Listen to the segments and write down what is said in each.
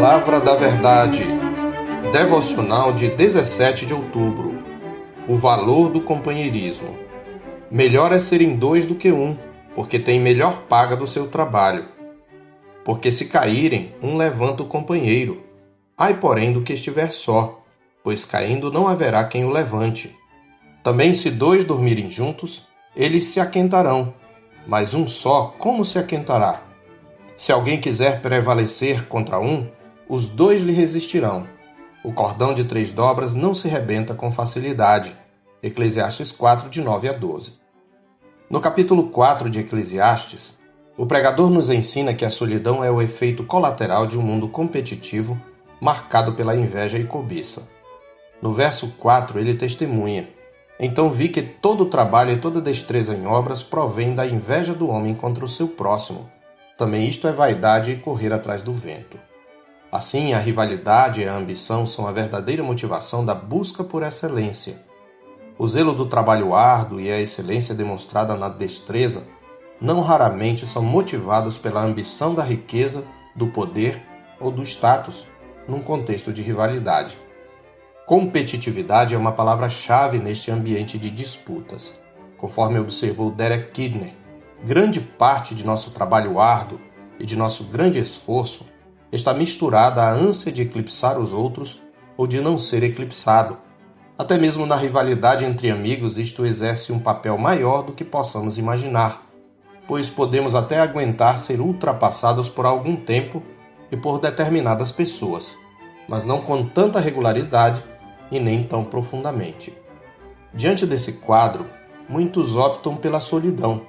Palavra da Verdade. Devocional de 17 de outubro. O valor do companheirismo. Melhor é serem dois do que um, porque tem melhor paga do seu trabalho. Porque se caírem, um levanta o companheiro. Ai, porém, do que estiver só, pois caindo não haverá quem o levante. Também se dois dormirem juntos, eles se aquentarão, mas um só como se aquentará? Se alguém quiser prevalecer contra um, os dois lhe resistirão. O cordão de três dobras não se rebenta com facilidade. Eclesiastes 4, de 9 a 12. No capítulo 4 de Eclesiastes, o pregador nos ensina que a solidão é o efeito colateral de um mundo competitivo marcado pela inveja e cobiça. No verso 4, ele testemunha: Então vi que todo trabalho e toda destreza em obras provém da inveja do homem contra o seu próximo também isto é vaidade e correr atrás do vento. Assim, a rivalidade e a ambição são a verdadeira motivação da busca por excelência. O zelo do trabalho árduo e a excelência demonstrada na destreza não raramente são motivados pela ambição da riqueza, do poder ou do status, num contexto de rivalidade. Competitividade é uma palavra-chave neste ambiente de disputas, conforme observou Derek Kidner, Grande parte de nosso trabalho árduo e de nosso grande esforço está misturada à ânsia de eclipsar os outros ou de não ser eclipsado. Até mesmo na rivalidade entre amigos, isto exerce um papel maior do que possamos imaginar, pois podemos até aguentar ser ultrapassados por algum tempo e por determinadas pessoas, mas não com tanta regularidade e nem tão profundamente. Diante desse quadro, muitos optam pela solidão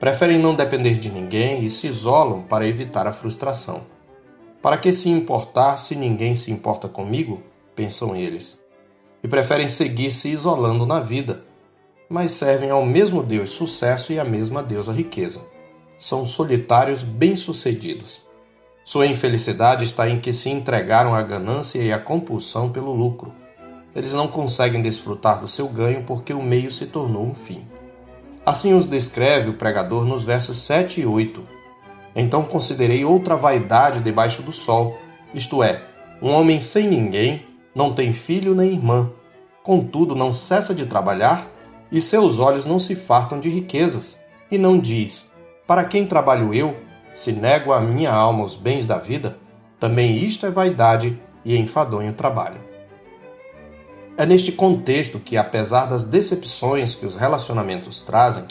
Preferem não depender de ninguém e se isolam para evitar a frustração. Para que se importar se ninguém se importa comigo? pensam eles. E preferem seguir se isolando na vida, mas servem ao mesmo Deus sucesso e à mesma deusa riqueza. São solitários bem-sucedidos. Sua infelicidade está em que se entregaram à ganância e à compulsão pelo lucro. Eles não conseguem desfrutar do seu ganho porque o meio se tornou um fim. Assim os descreve o pregador nos versos 7 e 8. Então considerei outra vaidade debaixo do sol, isto é, um homem sem ninguém, não tem filho nem irmã, contudo não cessa de trabalhar, e seus olhos não se fartam de riquezas, e não diz: Para quem trabalho eu, se nego a minha alma os bens da vida? Também isto é vaidade e enfadonho trabalho. É neste contexto que, apesar das decepções que os relacionamentos trazem,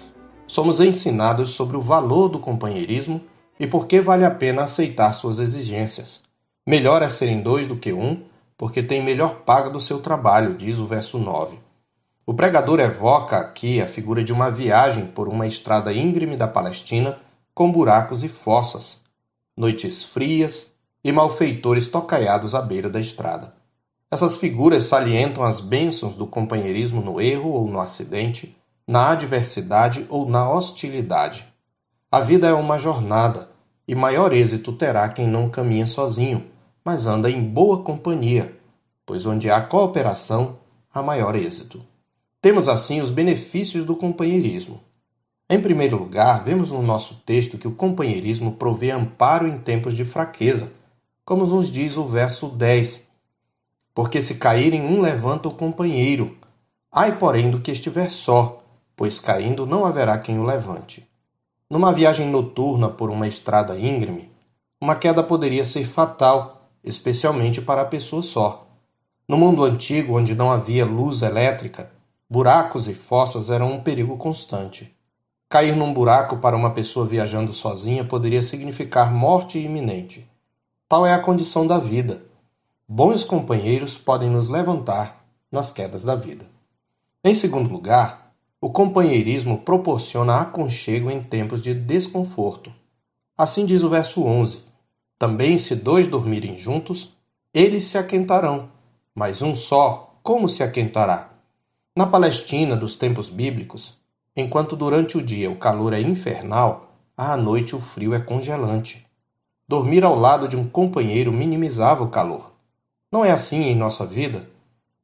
somos ensinados sobre o valor do companheirismo e por que vale a pena aceitar suas exigências. Melhor é serem dois do que um, porque tem melhor paga do seu trabalho, diz o verso 9. O pregador evoca aqui a figura de uma viagem por uma estrada íngreme da Palestina com buracos e fossas, noites frias e malfeitores tocaiados à beira da estrada. Essas figuras salientam as bênçãos do companheirismo no erro ou no acidente, na adversidade ou na hostilidade. A vida é uma jornada, e maior êxito terá quem não caminha sozinho, mas anda em boa companhia, pois onde há cooperação, há maior êxito. Temos assim os benefícios do companheirismo. Em primeiro lugar, vemos no nosso texto que o companheirismo provê amparo em tempos de fraqueza, como nos diz o verso 10 porque se caírem um levanta o companheiro. Ai, porém, do que estiver só, pois caindo não haverá quem o levante. Numa viagem noturna por uma estrada íngreme, uma queda poderia ser fatal, especialmente para a pessoa só. No mundo antigo, onde não havia luz elétrica, buracos e fossas eram um perigo constante. Cair num buraco para uma pessoa viajando sozinha poderia significar morte iminente. Tal é a condição da vida. Bons companheiros podem nos levantar nas quedas da vida. Em segundo lugar, o companheirismo proporciona aconchego em tempos de desconforto. Assim diz o verso 11: Também se dois dormirem juntos, eles se aquentarão, mas um só, como se aquentará? Na Palestina dos tempos bíblicos, enquanto durante o dia o calor é infernal, à noite o frio é congelante. Dormir ao lado de um companheiro minimizava o calor. Não é assim em nossa vida?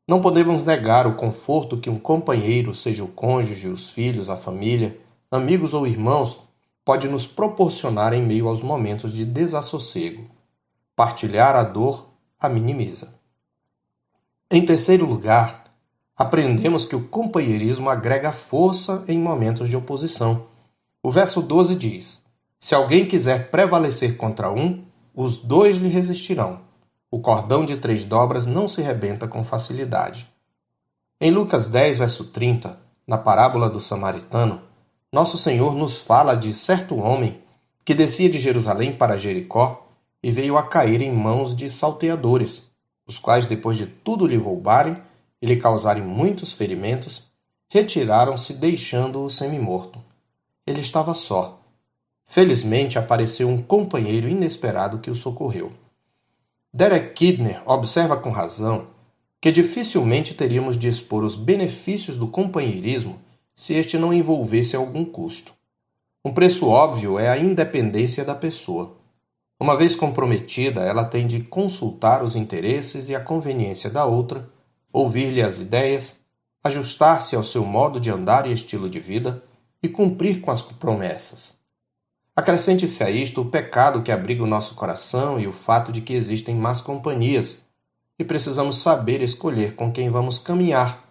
Não podemos negar o conforto que um companheiro, seja o cônjuge, os filhos, a família, amigos ou irmãos, pode nos proporcionar em meio aos momentos de desassossego. Partilhar a dor a minimiza. Em terceiro lugar, aprendemos que o companheirismo agrega força em momentos de oposição. O verso 12 diz: Se alguém quiser prevalecer contra um, os dois lhe resistirão. O cordão de três dobras não se rebenta com facilidade. Em Lucas 10, verso 30, na parábola do samaritano, nosso Senhor nos fala de certo homem que descia de Jerusalém para Jericó e veio a cair em mãos de salteadores, os quais, depois de tudo lhe roubarem e lhe causarem muitos ferimentos, retiraram-se, deixando-o semi-morto. Ele estava só. Felizmente apareceu um companheiro inesperado que o socorreu. Derek Kidner observa com razão que dificilmente teríamos de expor os benefícios do companheirismo se este não envolvesse algum custo. Um preço óbvio é a independência da pessoa. Uma vez comprometida, ela tem de consultar os interesses e a conveniência da outra, ouvir-lhe as ideias, ajustar-se ao seu modo de andar e estilo de vida e cumprir com as promessas. Acrescente-se a isto o pecado que abriga o nosso coração e o fato de que existem más companhias, e precisamos saber escolher com quem vamos caminhar,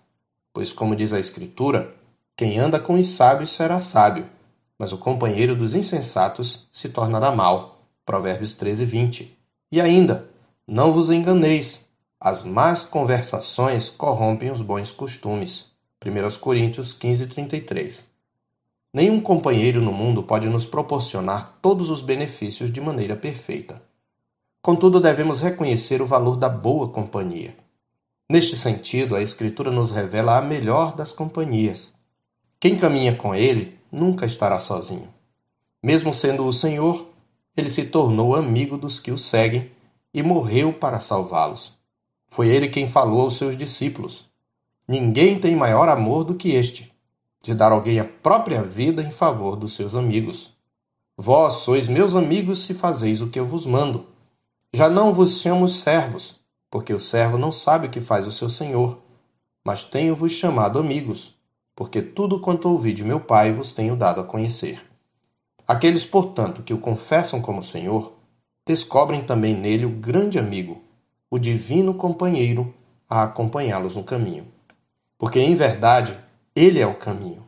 pois, como diz a Escritura, quem anda com os sábios será sábio, mas o companheiro dos insensatos se tornará mal. Provérbios 13, 20. E ainda, não vos enganeis, as más conversações corrompem os bons costumes. 1 Coríntios 15, 33. Nenhum companheiro no mundo pode nos proporcionar todos os benefícios de maneira perfeita. Contudo, devemos reconhecer o valor da boa companhia. Neste sentido, a Escritura nos revela a melhor das companhias. Quem caminha com ele nunca estará sozinho. Mesmo sendo o Senhor, ele se tornou amigo dos que o seguem e morreu para salvá-los. Foi ele quem falou aos seus discípulos: Ninguém tem maior amor do que este, de dar alguém a própria vida em favor dos seus amigos. Vós sois meus amigos se fazeis o que eu vos mando. Já não vos chamo servos, porque o servo não sabe o que faz o seu senhor, mas tenho-vos chamado amigos, porque tudo quanto ouvi de meu Pai vos tenho dado a conhecer. Aqueles, portanto, que o confessam como Senhor, descobrem também nele o grande amigo, o divino companheiro a acompanhá-los no caminho. Porque, em verdade, ele é o caminho.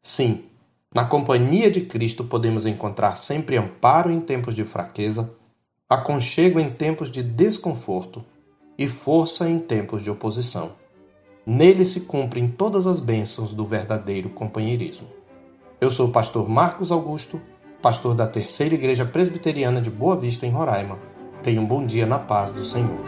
Sim, na companhia de Cristo podemos encontrar sempre amparo em tempos de fraqueza, aconchego em tempos de desconforto e força em tempos de oposição. Nele se cumprem todas as bênçãos do verdadeiro companheirismo. Eu sou o pastor Marcos Augusto, pastor da Terceira Igreja Presbiteriana de Boa Vista, em Roraima. Tenha um bom dia na paz do Senhor.